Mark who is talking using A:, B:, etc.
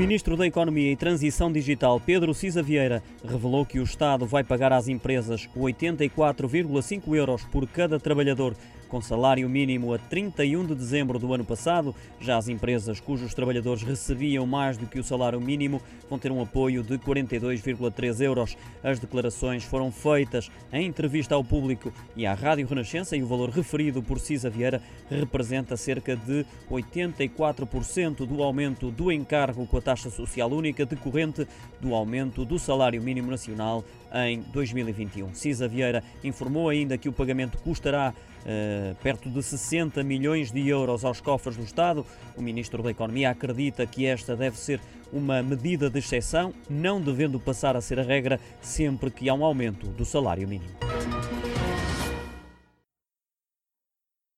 A: Ministro da Economia e Transição Digital, Pedro Cisa Vieira, revelou que o Estado vai pagar às empresas 84,5 euros por cada trabalhador com salário mínimo a 31 de dezembro do ano passado. Já as empresas cujos trabalhadores recebiam mais do que o salário mínimo vão ter um apoio de 42,3 euros. As declarações foram feitas em entrevista ao público e à Rádio Renascença e o valor referido por Cisa Vieira representa cerca de 84% do aumento do encargo com a taxa social única decorrente do aumento do salário mínimo nacional em 2021. Cisa Vieira informou ainda que o pagamento custará uh, perto de 60 milhões de euros aos cofres do Estado. O Ministro da Economia acredita que esta deve ser uma medida de exceção, não devendo passar a ser a regra sempre que há um aumento do salário mínimo.